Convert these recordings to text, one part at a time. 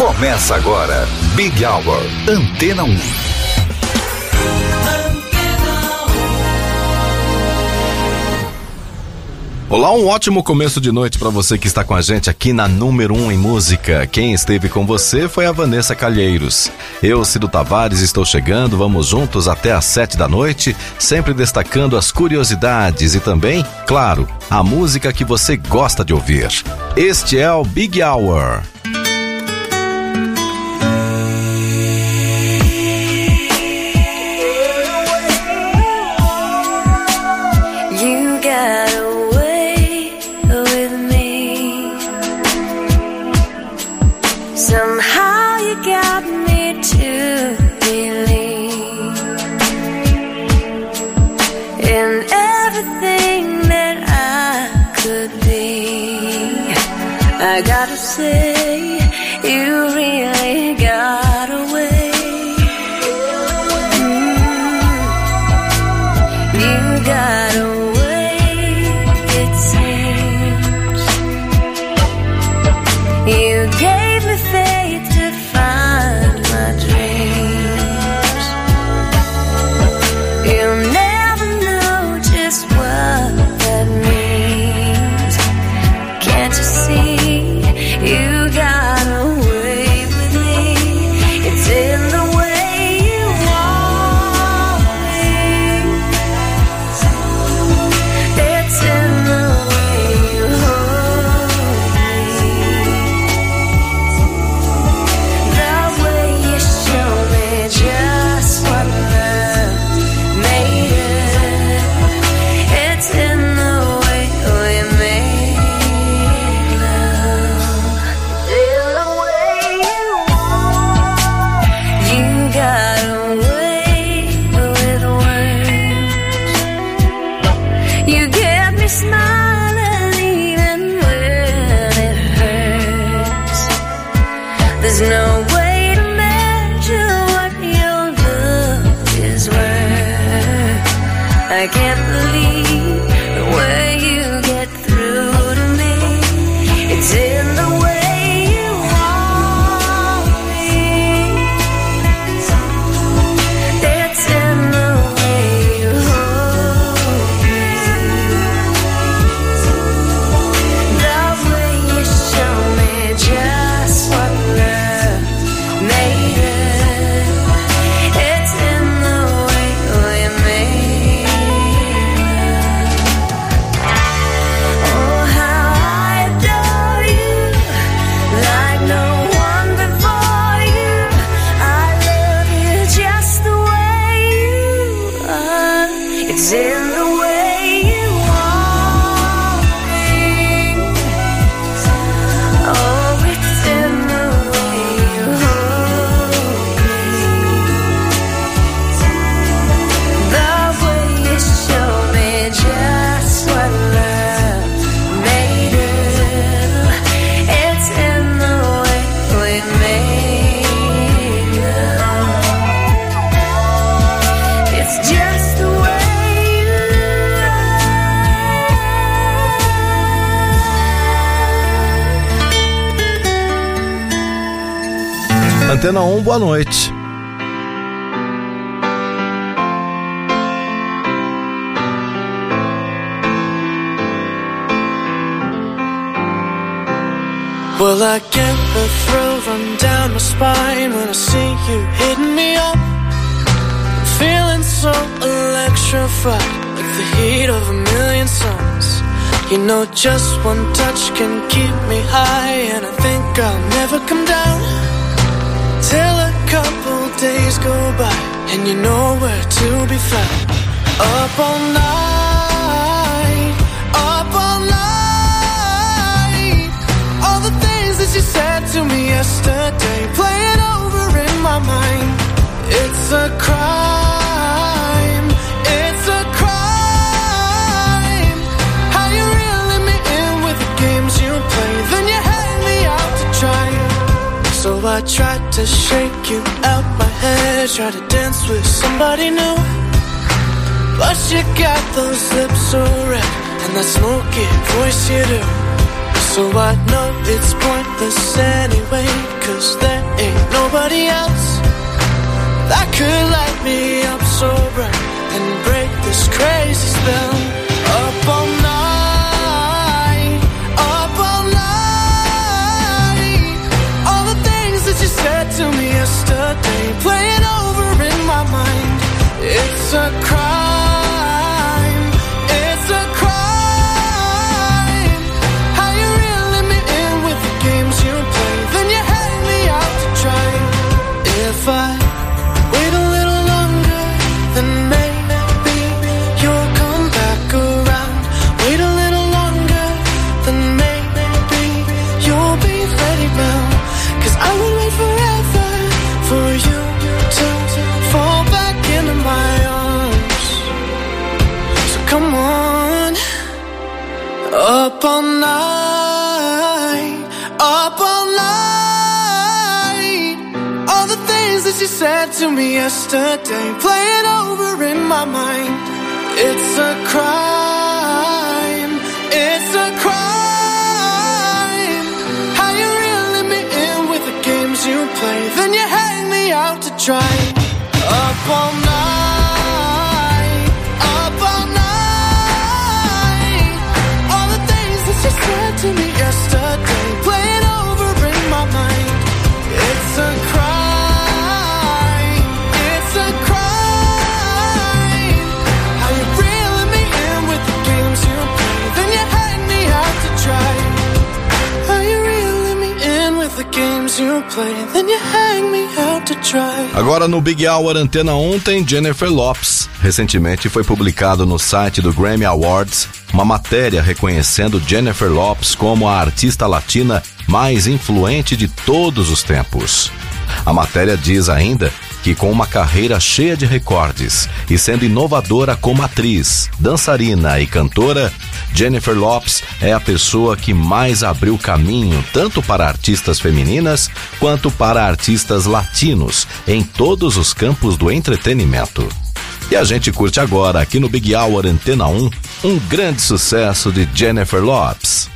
Começa agora, Big Hour, Antena 1. Olá, um ótimo começo de noite para você que está com a gente aqui na número 1 um em música. Quem esteve com você foi a Vanessa Calheiros. Eu, Cido Tavares, estou chegando. Vamos juntos até às sete da noite, sempre destacando as curiosidades e também, claro, a música que você gosta de ouvir. Este é o Big Hour. Antena 1, boa noite. Well, I get the thrill run down my spine when I see you hitting me up. I'm feeling so electrified, like the heat of a million suns. You know, just one touch can keep me high, and I think I'll never come down. Till a couple days go by and you're nowhere to be found. Up all night, up all night. All the things that you said to me yesterday playing over in my mind. It's a crime, it's a crime. How you reeling me in with the games you play, then you So I tried to shake you out my head, try to dance with somebody new. But you got those lips so red, and that smoky voice you do. So I know it's pointless anyway, cause there ain't nobody else that could light me up so bright and break this crazy spell. Up all said to me yesterday, playing over in my mind. It's a crime, no Big Hour Antena 1 tem Jennifer Lopes. Recentemente foi publicado no site do Grammy Awards uma matéria reconhecendo Jennifer Lopes como a artista latina mais influente de todos os tempos. A matéria diz ainda que com uma carreira cheia de recordes e sendo inovadora como atriz, dançarina e cantora, Jennifer Lopes é a pessoa que mais abriu caminho tanto para artistas femininas quanto para artistas latinos em todos os campos do entretenimento. E a gente curte agora, aqui no Big Hour Antena 1, um grande sucesso de Jennifer Lopes.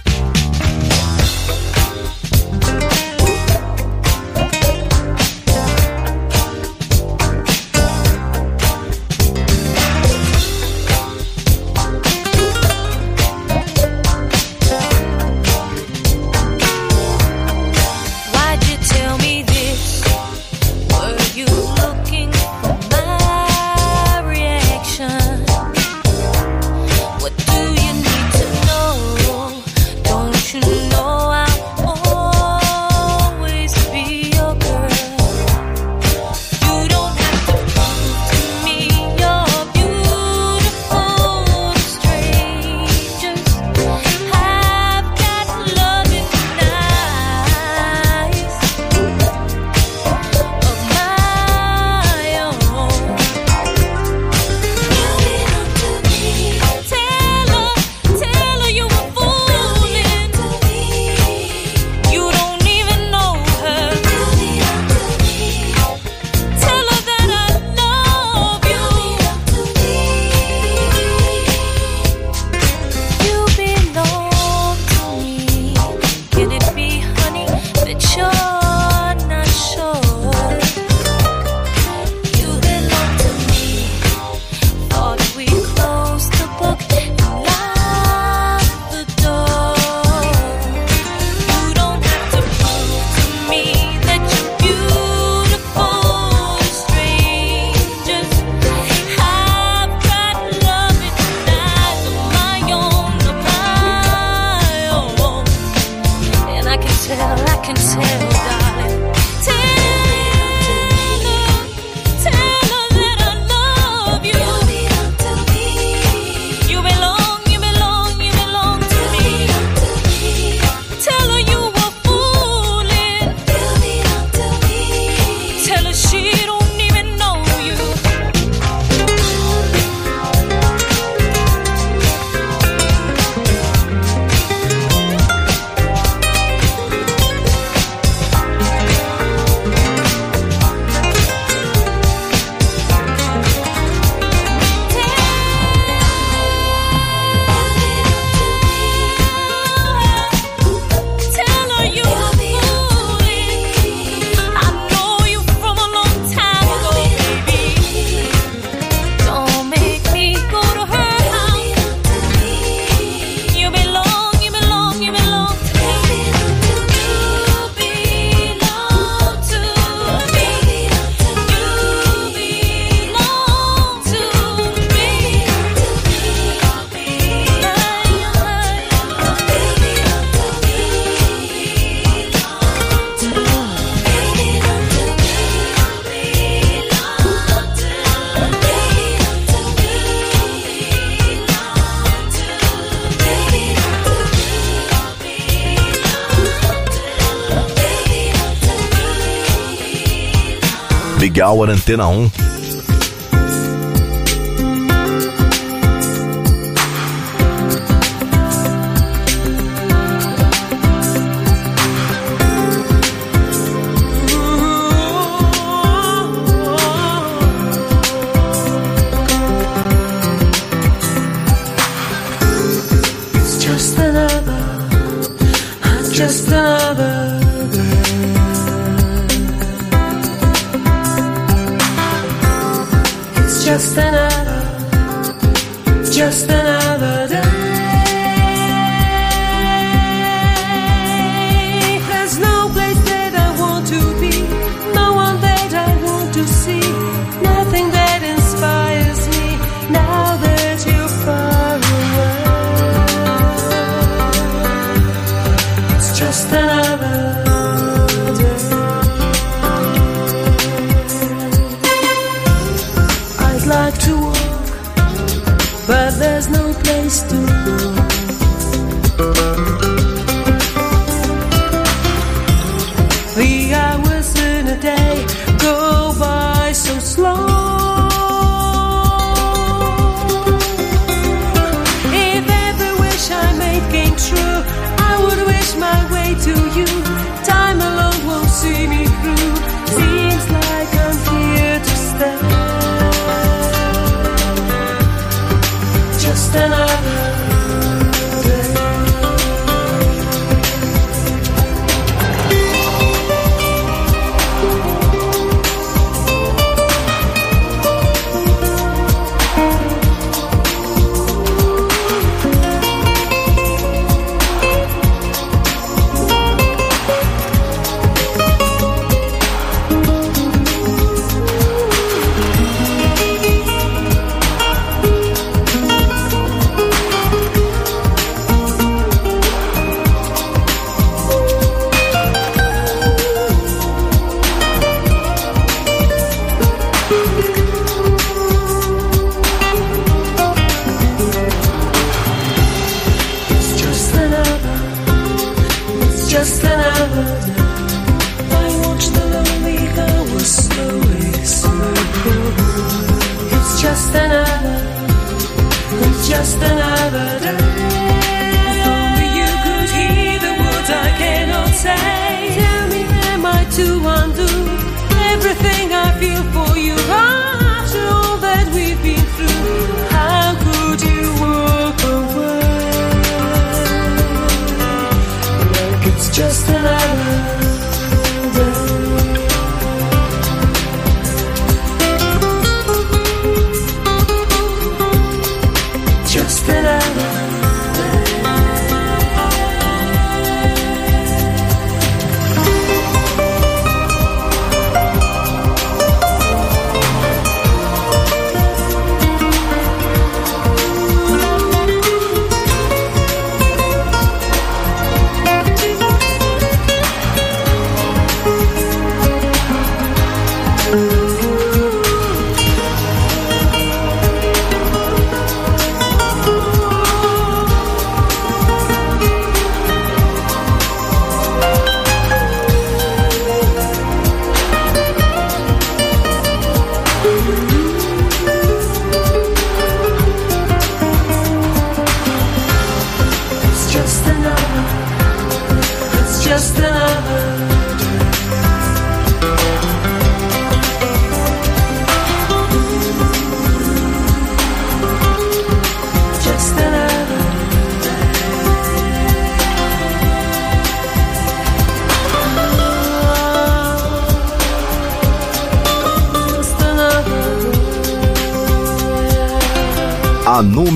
Big Hour Antena 1.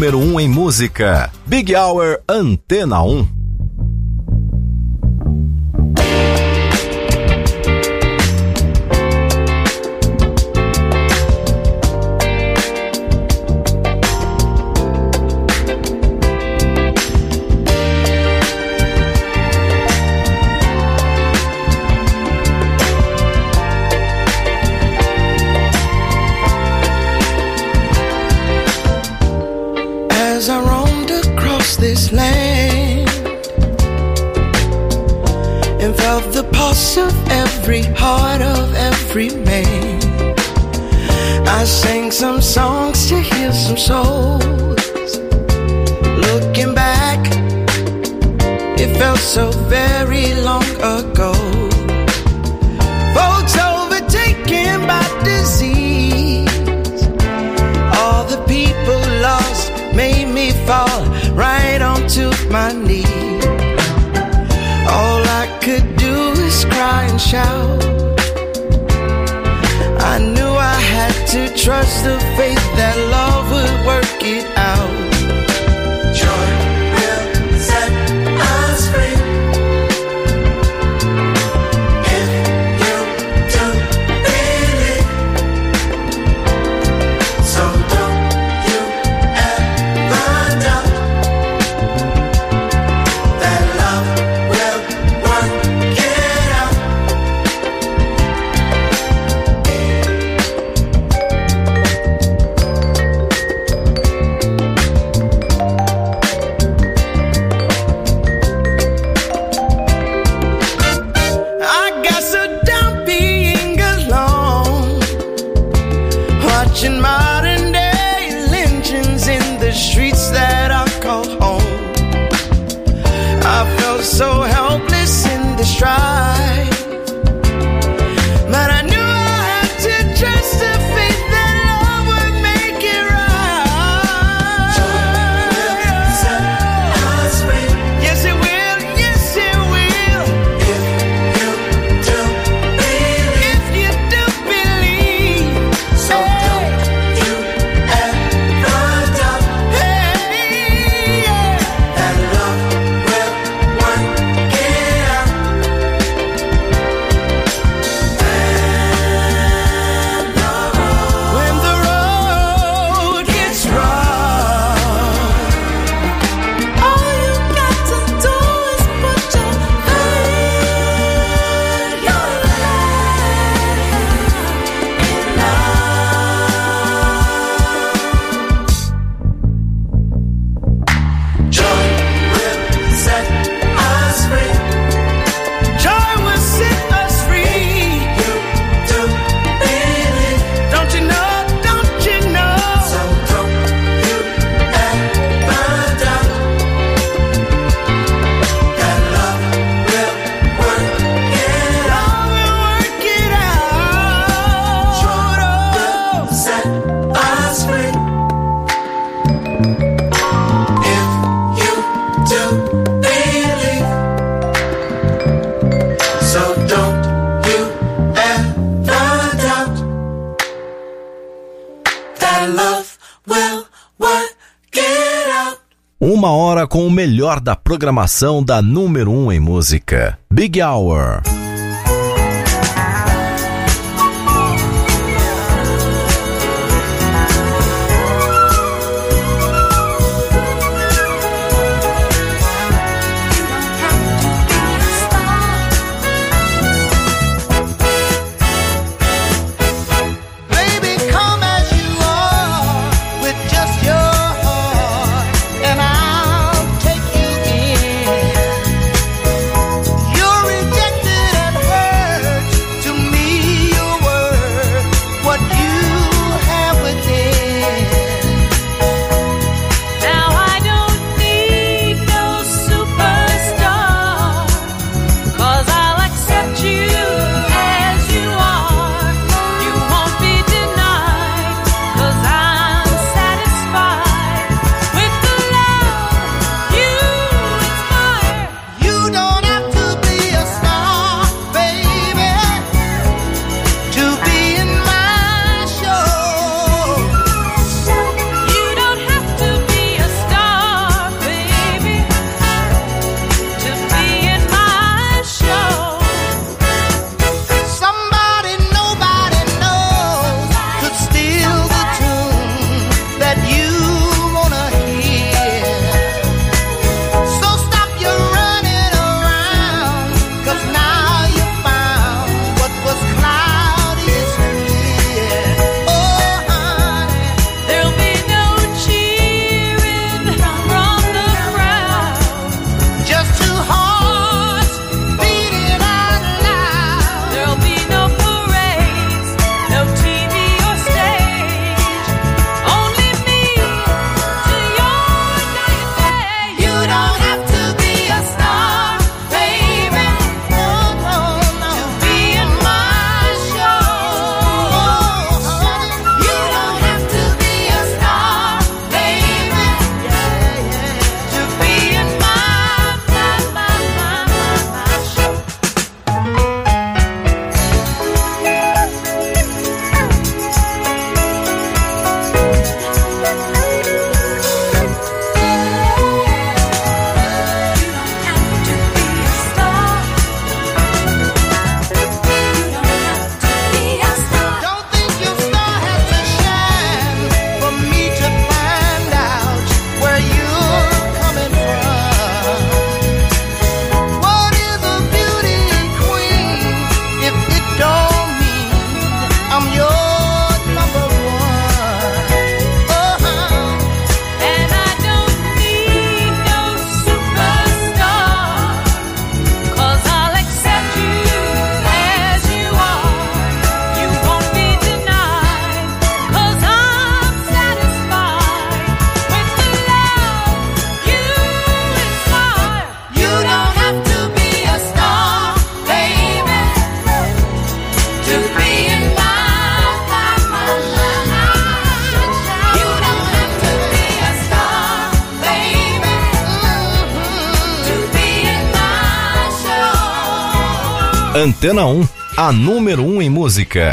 número 1 um em música. Big Hour Antena 1. remain. I sang some songs to heal some souls. Looking back, it felt so very long ago. Folks overtaken by disease. All the people lost made me fall right onto my knees. All I could do is cry and shout. to trust the faith that love would work it com o melhor da programação da número 1 um em música. Big Hour. Antena 1, a número 1 em música.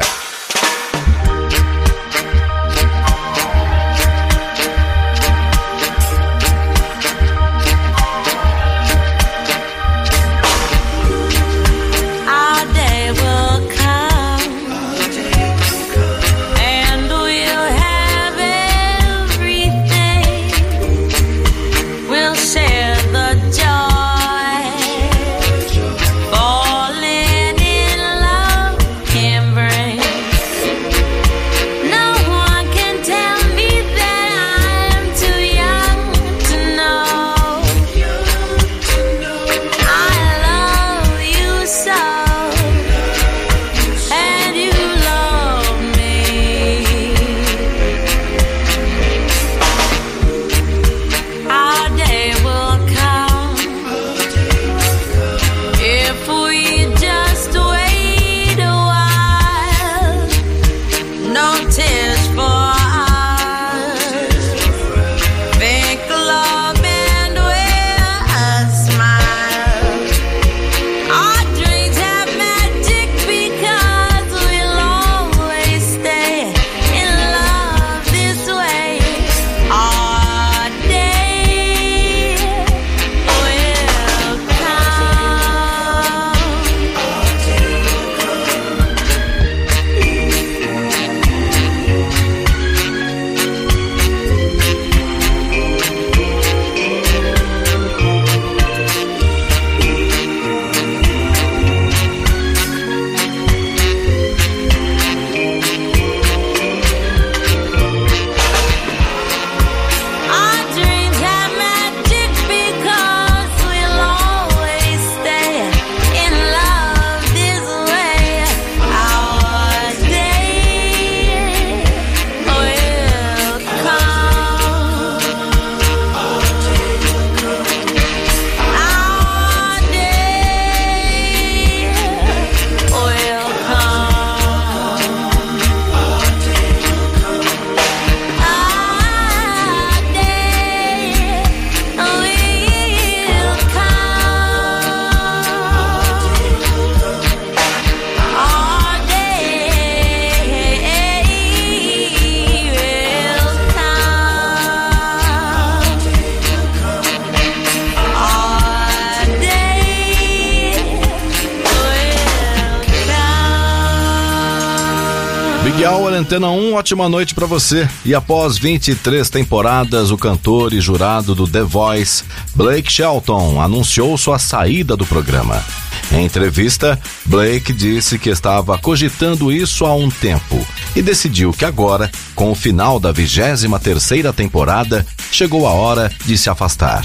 Big Hour Antena 1, ótima noite pra você. E após 23 temporadas, o cantor e jurado do The Voice, Blake Shelton, anunciou sua saída do programa. Em entrevista, Blake disse que estava cogitando isso há um tempo e decidiu que agora, com o final da 23ª temporada, chegou a hora de se afastar.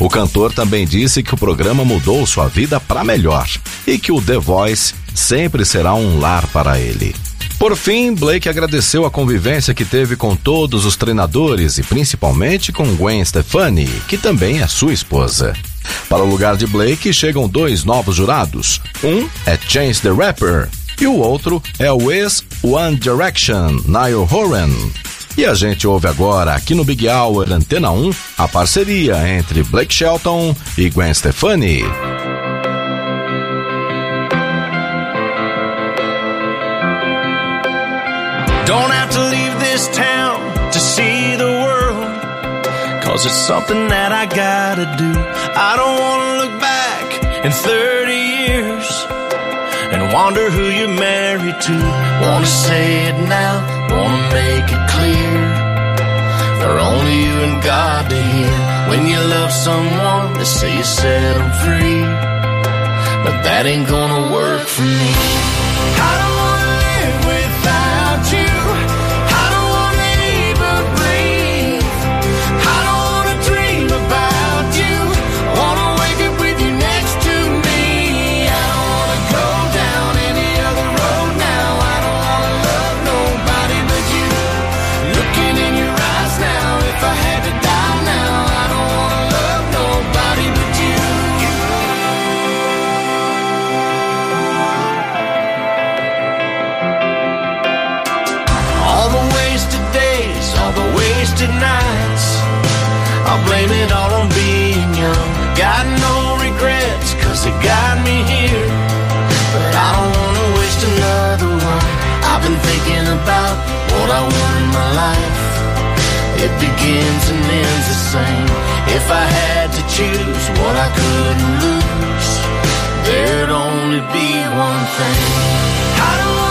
O cantor também disse que o programa mudou sua vida para melhor e que o The Voice sempre será um lar para ele. Por fim, Blake agradeceu a convivência que teve com todos os treinadores e principalmente com Gwen Stefani, que também é sua esposa. Para o lugar de Blake chegam dois novos jurados. Um é Chance the Rapper e o outro é o ex One Direction, Niall Horan. E a gente ouve agora aqui no Big Hour Antena 1 a parceria entre Blake Shelton e Gwen Stefani. Don't have to leave this town to see the world. Cause it's something that I gotta do. I don't wanna look back in 30 years and wonder who you're married to. Wanna say it now, wanna make it clear. For only you and God to hear. When you love someone, they say you set them free. But that ain't gonna work for me. begins and ends the same. If I had to choose what I couldn't lose, there'd only be one thing. I don't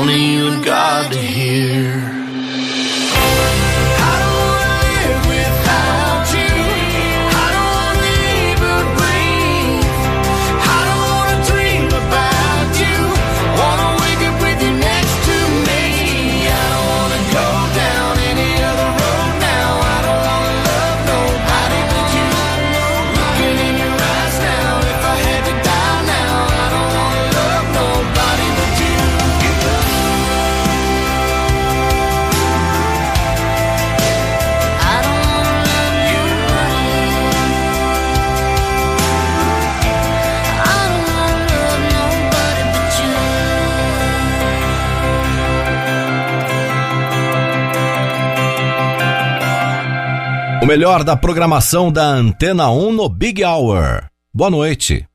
Only you melhor da programação da Antena 1 no Big Hour. Boa noite.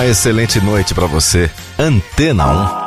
Uma excelente noite para você. Antena 1.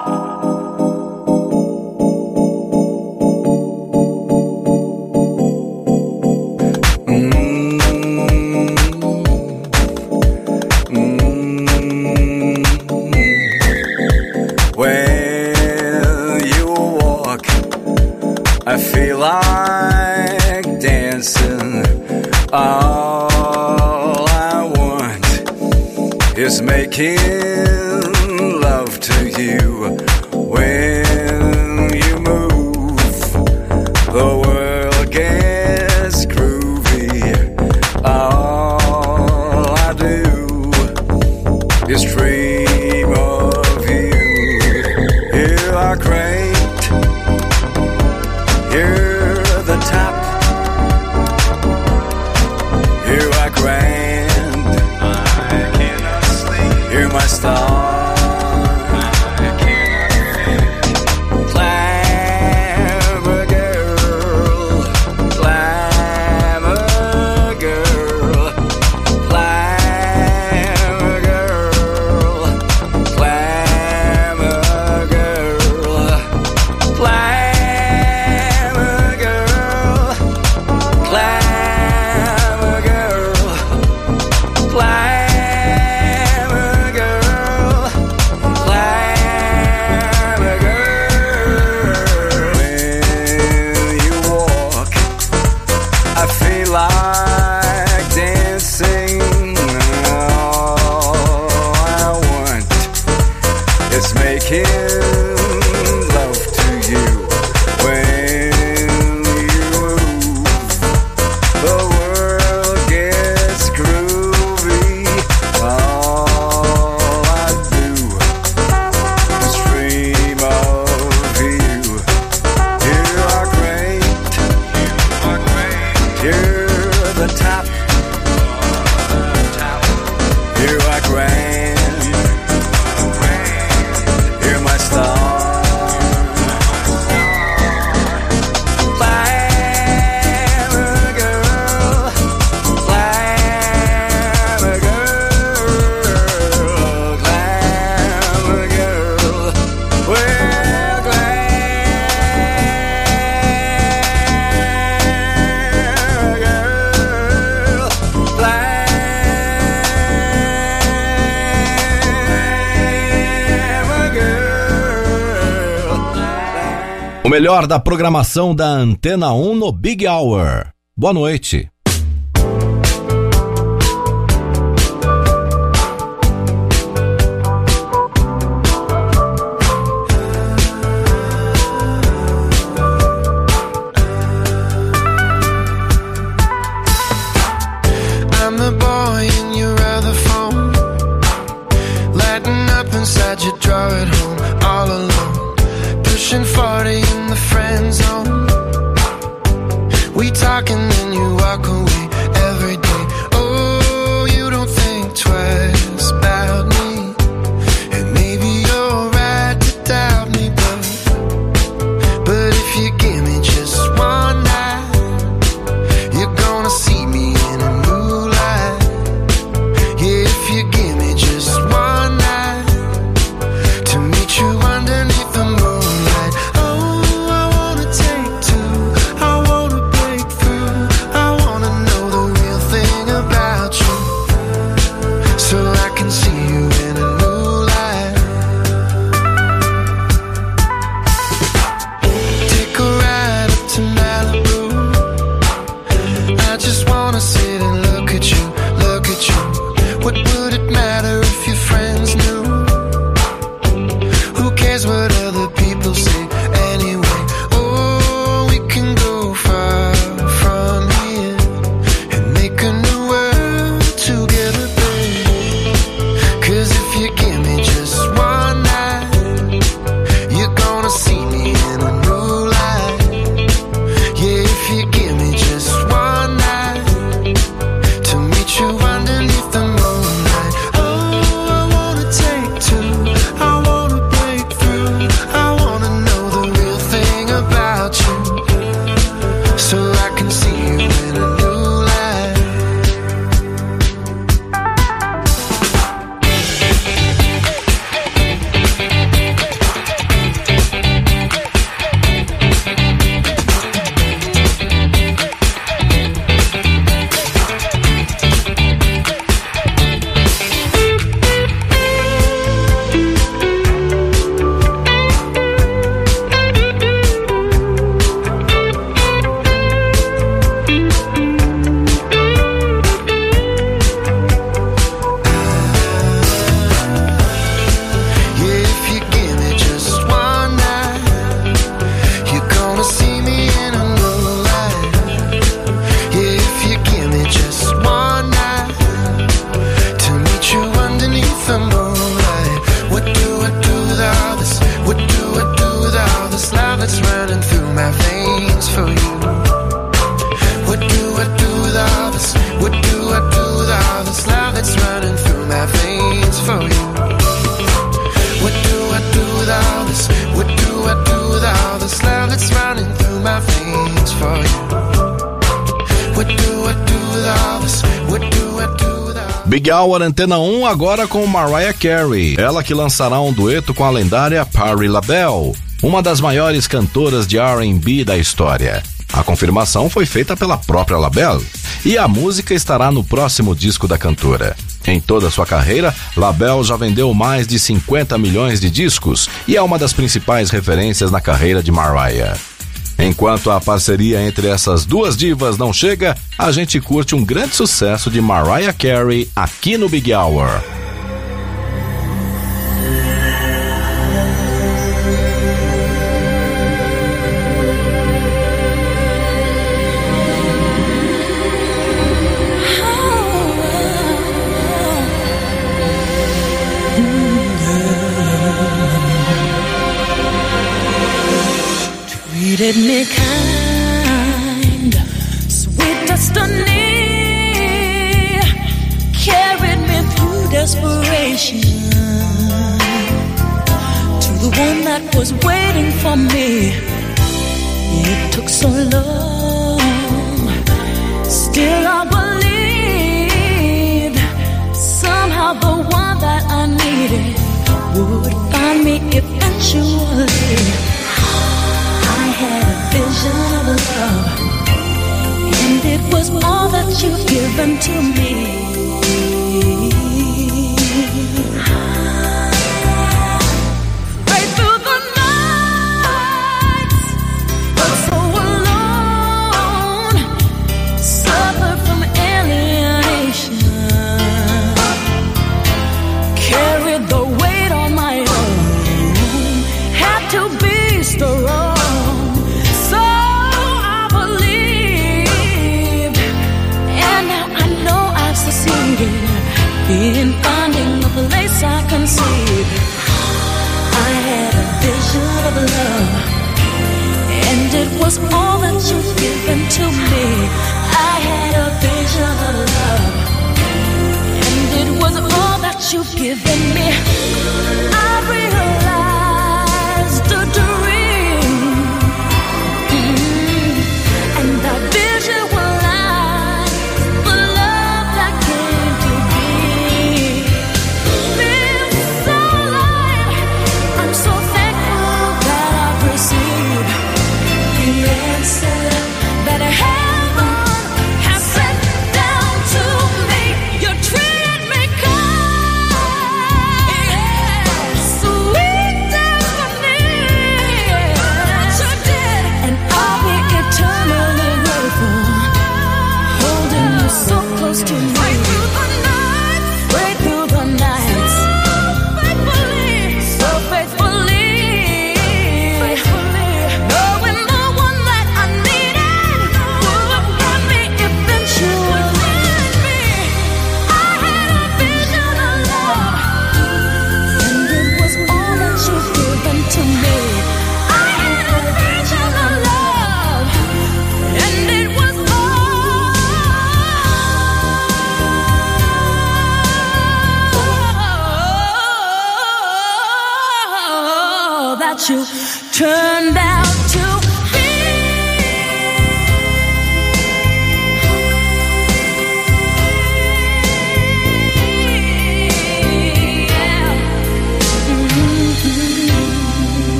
grand. I cannot sleep. Hear my stars. O melhor da programação da Antena 1 no Big Hour. Boa noite. Antena 1 agora com Mariah Carey. Ela que lançará um dueto com a lendária Patti LaBelle, uma das maiores cantoras de R&B da história. A confirmação foi feita pela própria LaBelle e a música estará no próximo disco da cantora. Em toda sua carreira, LaBelle já vendeu mais de 50 milhões de discos e é uma das principais referências na carreira de Mariah. Enquanto a parceria entre essas duas divas não chega, a gente curte um grande sucesso de Mariah Carey aqui no Big Hour. Treated me kind, sweet destiny carried me through desperation to the one that was waiting for me. It took so long, still I believed somehow the one that I needed would find me eventually. Vision of love, and it was all that you've given to me.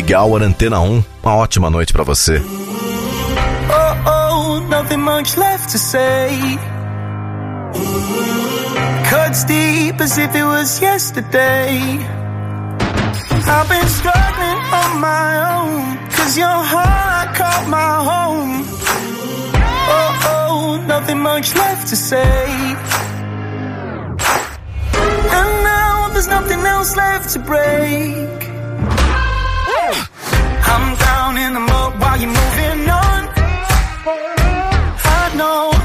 Big Hour Antena 1, uma ótima noite pra você. Oh, oh, nothing much left to say. Cuts deep as if it was yesterday. I've been struggling on my own, cause your heart caught my home. Oh, oh, nothing much left to say. And now there's nothing else left to break. I'm down in the mud while you're moving on. I know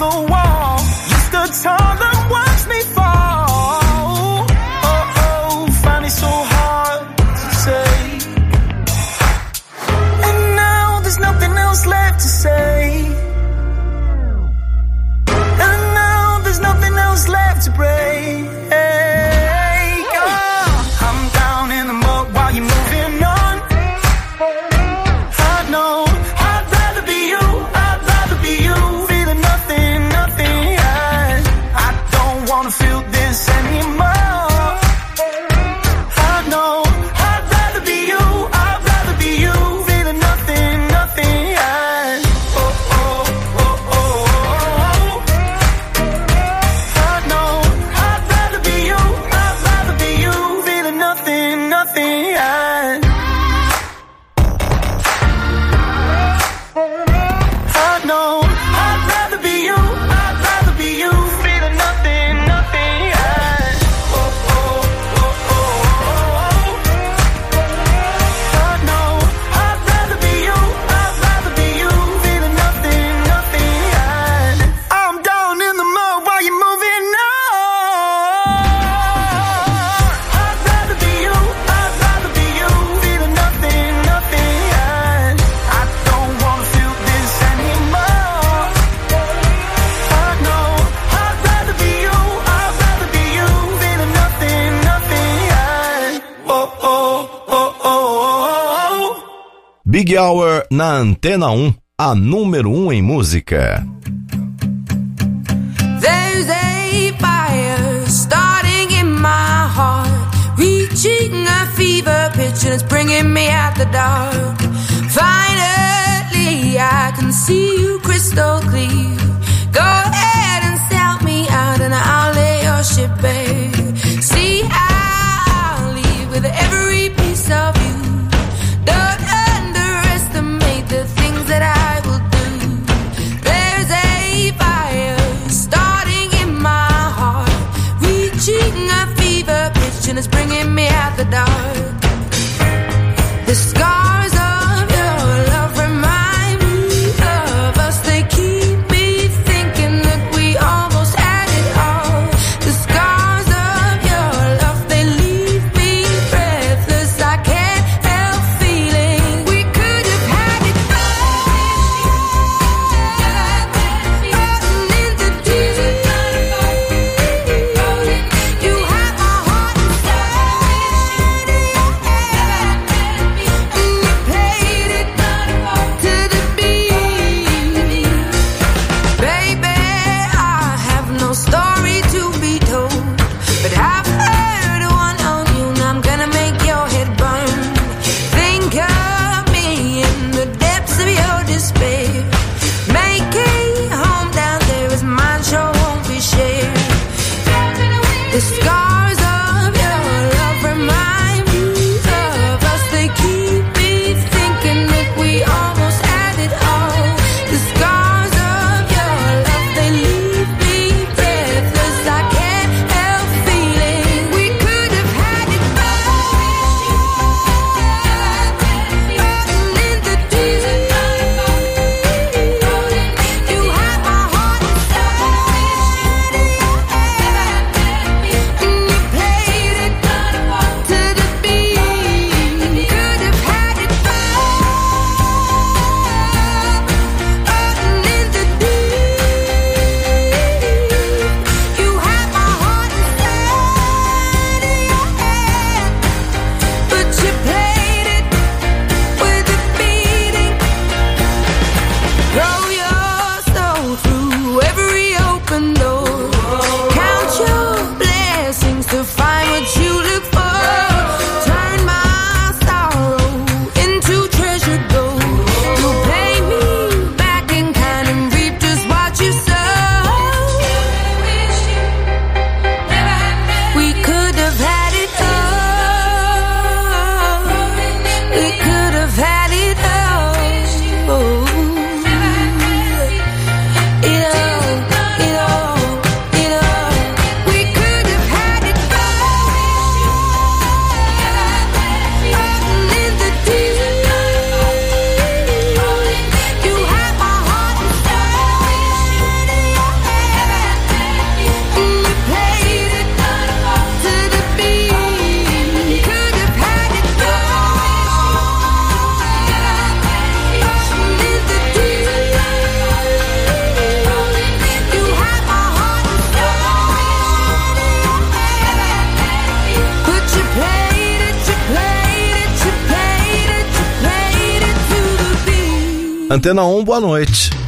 the wall. Just a taller. na Antena 1, a número 1 em música. There's a fire starting in my heart, reaching a fever pitch and it's bringing me out the dark. Finally, I can see you crystal clear. Go ahead and sell me out and I'll lay your ship bare. Antena 1, boa noite.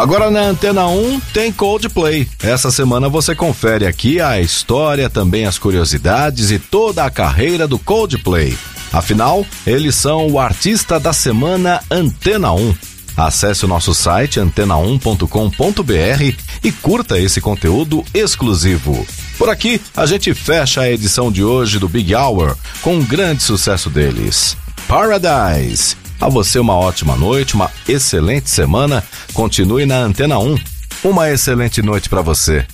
Agora na Antena 1 tem Coldplay. Essa semana você confere aqui a história, também as curiosidades e toda a carreira do Coldplay. Afinal, eles são o artista da semana Antena 1. Acesse o nosso site antena1.com.br e curta esse conteúdo exclusivo. Por aqui, a gente fecha a edição de hoje do Big Hour com um grande sucesso deles. Paradise. A você uma ótima noite, uma excelente semana. Continue na Antena 1. Uma excelente noite para você.